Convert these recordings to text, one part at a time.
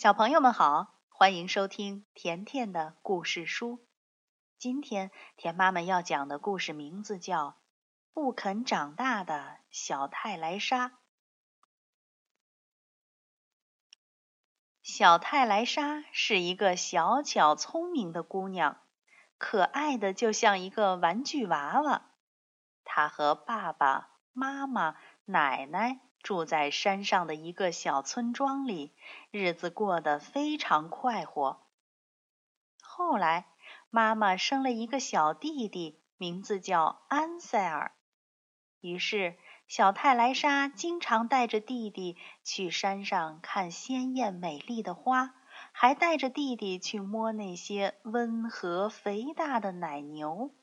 小朋友们好，欢迎收听甜甜的故事书。今天甜妈妈要讲的故事名字叫《不肯长大的小泰莱莎》。小泰莱莎是一个小巧聪明的姑娘，可爱的就像一个玩具娃娃。她和爸爸妈妈、奶奶。住在山上的一个小村庄里，日子过得非常快活。后来，妈妈生了一个小弟弟，名字叫安塞尔。于是，小泰莱莎经常带着弟弟去山上看鲜艳美丽的花，还带着弟弟去摸那些温和肥大的奶牛。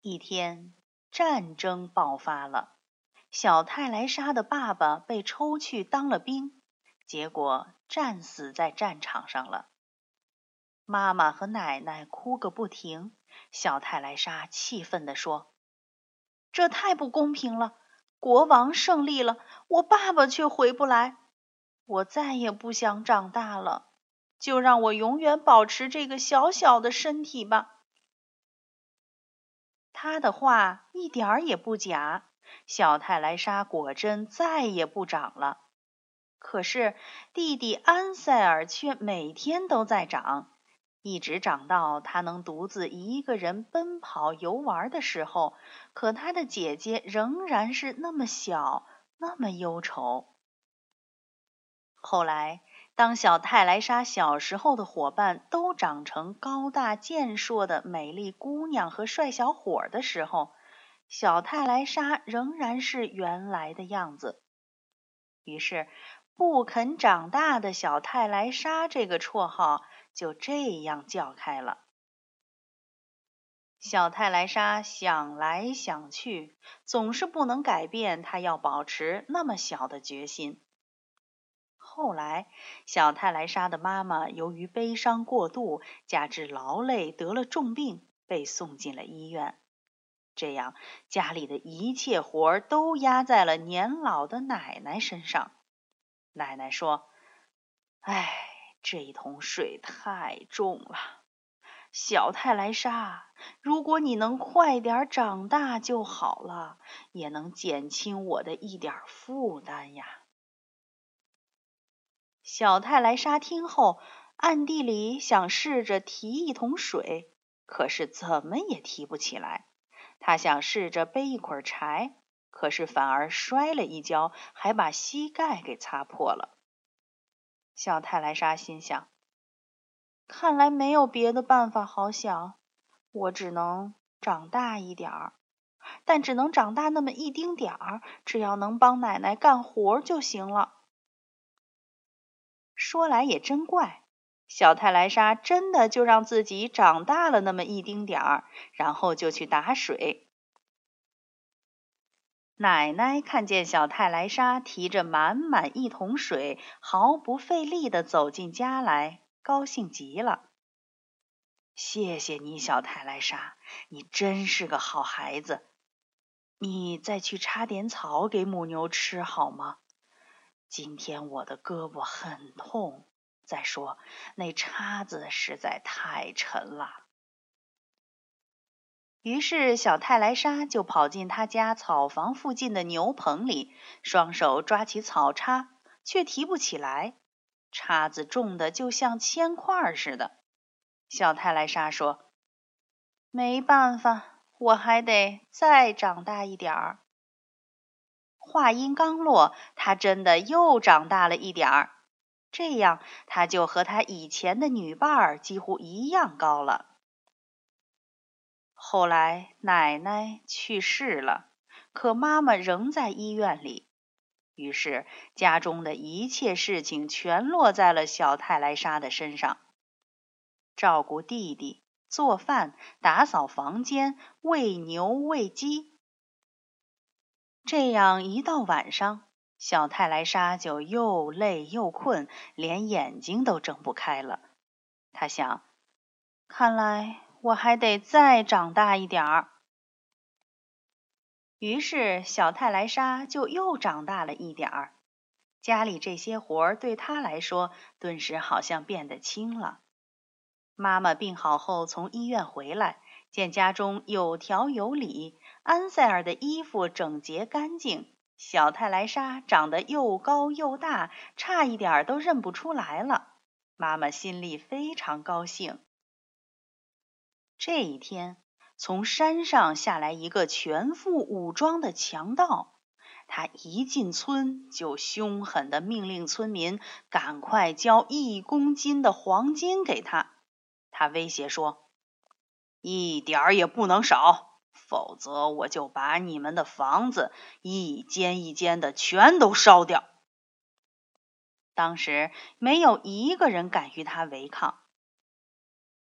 一天。战争爆发了，小泰莱莎的爸爸被抽去当了兵，结果战死在战场上了。妈妈和奶奶哭个不停。小泰莱莎气愤地说：“这太不公平了！国王胜利了，我爸爸却回不来。我再也不想长大了，就让我永远保持这个小小的身体吧。”他的话一点儿也不假，小泰莱莎果真再也不长了。可是弟弟安塞尔却每天都在长，一直长到他能独自一个人奔跑游玩的时候。可他的姐姐仍然是那么小，那么忧愁。后来。当小泰莱莎小时候的伙伴都长成高大健硕的美丽姑娘和帅小伙的时候，小泰莱莎仍然是原来的样子。于是，不肯长大的小泰莱莎这个绰号就这样叫开了。小泰莱莎想来想去，总是不能改变她要保持那么小的决心。后来，小泰莱莎的妈妈由于悲伤过度，加之劳累，得了重病，被送进了医院。这样，家里的一切活儿都压在了年老的奶奶身上。奶奶说：“哎，这一桶水太重了，小泰莱莎，如果你能快点长大就好了，也能减轻我的一点负担呀。”小泰莱莎听后，暗地里想试着提一桶水，可是怎么也提不起来。他想试着背一捆柴，可是反而摔了一跤，还把膝盖给擦破了。小泰莱莎心想：看来没有别的办法好想，我只能长大一点儿，但只能长大那么一丁点儿，只要能帮奶奶干活就行了。说来也真怪，小泰莱莎真的就让自己长大了那么一丁点儿，然后就去打水。奶奶看见小泰莱莎提着满满一桶水，毫不费力的走进家来，高兴极了。谢谢你，小泰莱莎，你真是个好孩子。你再去插点草给母牛吃好吗？今天我的胳膊很痛，再说那叉子实在太沉了。于是小泰莱莎就跑进他家草房附近的牛棚里，双手抓起草叉，却提不起来，叉子重的就像铅块似的。小泰莱莎说：“没办法，我还得再长大一点儿。”话音刚落，他真的又长大了一点儿，这样他就和他以前的女伴儿几乎一样高了。后来奶奶去世了，可妈妈仍在医院里，于是家中的一切事情全落在了小泰莱莎的身上：照顾弟弟、做饭、打扫房间、喂牛喂鸡。这样一到晚上，小泰莱莎就又累又困，连眼睛都睁不开了。他想，看来我还得再长大一点儿。于是，小泰莱莎就又长大了一点儿。家里这些活儿对他来说，顿时好像变得轻了。妈妈病好后从医院回来，见家中有条有理，安塞尔的衣服整洁干净，小泰莱莎长得又高又大，差一点都认不出来了。妈妈心里非常高兴。这一天，从山上下来一个全副武装的强盗。他一进村，就凶狠地命令村民赶快交一公斤的黄金给他。他威胁说：“一点儿也不能少，否则我就把你们的房子一间一间的全都烧掉。”当时没有一个人敢与他违抗。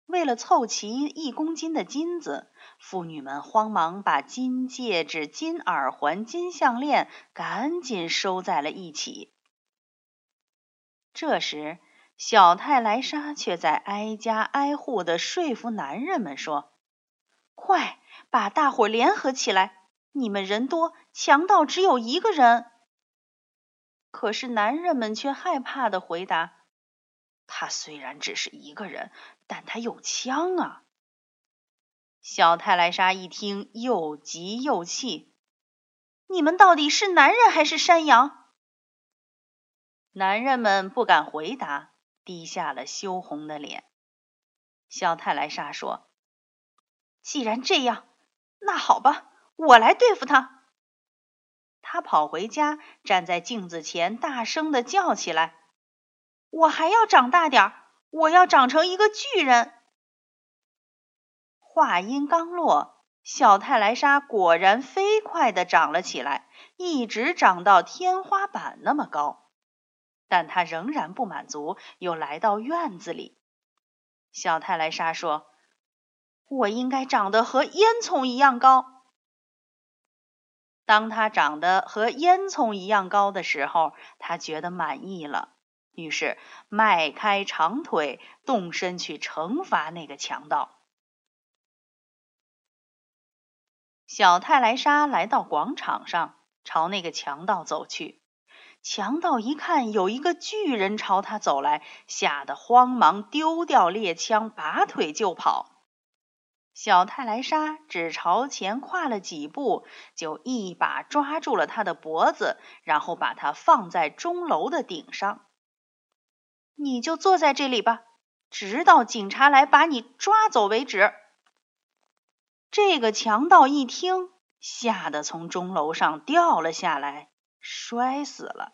为了凑齐一公斤的金子，妇女们慌忙把金戒指、金耳环、金项链赶紧收在了一起。这时，小泰莱莎却在挨家挨户的说服男人们说：“快把大伙联合起来！你们人多，强盗只有一个人。”可是男人们却害怕的回答。他虽然只是一个人，但他有枪啊！小泰莱莎一听，又急又气：“你们到底是男人还是山羊？”男人们不敢回答，低下了羞红的脸。小泰莱莎说：“既然这样，那好吧，我来对付他。”他跑回家，站在镜子前，大声的叫起来。我还要长大点儿，我要长成一个巨人。话音刚落，小泰莱莎果然飞快的长了起来，一直长到天花板那么高。但他仍然不满足，又来到院子里。小泰莱莎说：“我应该长得和烟囱一样高。”当他长得和烟囱一样高的时候，他觉得满意了。于是迈开长腿，动身去惩罚那个强盗。小泰莱莎来到广场上，朝那个强盗走去。强盗一看有一个巨人朝他走来，吓得慌忙丢掉猎枪，拔腿就跑。小泰莱莎只朝前跨了几步，就一把抓住了他的脖子，然后把他放在钟楼的顶上。你就坐在这里吧，直到警察来把你抓走为止。这个强盗一听，吓得从钟楼上掉了下来，摔死了。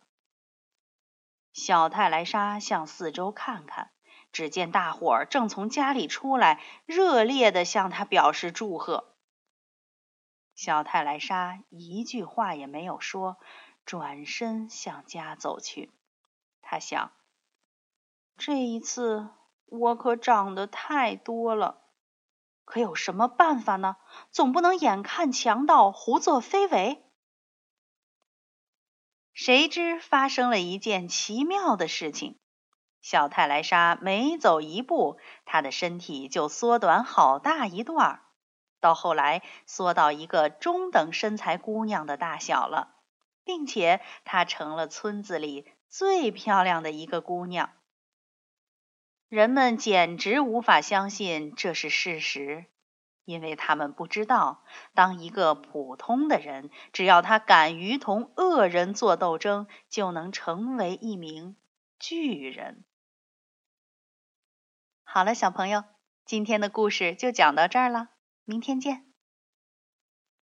小泰莱莎向四周看看，只见大伙儿正从家里出来，热烈的向他表示祝贺。小泰莱莎一句话也没有说，转身向家走去。他想。这一次我可长得太多了，可有什么办法呢？总不能眼看强盗胡作非为。谁知发生了一件奇妙的事情：小泰莱莎每走一步，她的身体就缩短好大一段儿，到后来缩到一个中等身材姑娘的大小了，并且她成了村子里最漂亮的一个姑娘。人们简直无法相信这是事实，因为他们不知道，当一个普通的人，只要他敢于同恶人做斗争，就能成为一名巨人。好了，小朋友，今天的故事就讲到这儿了，明天见。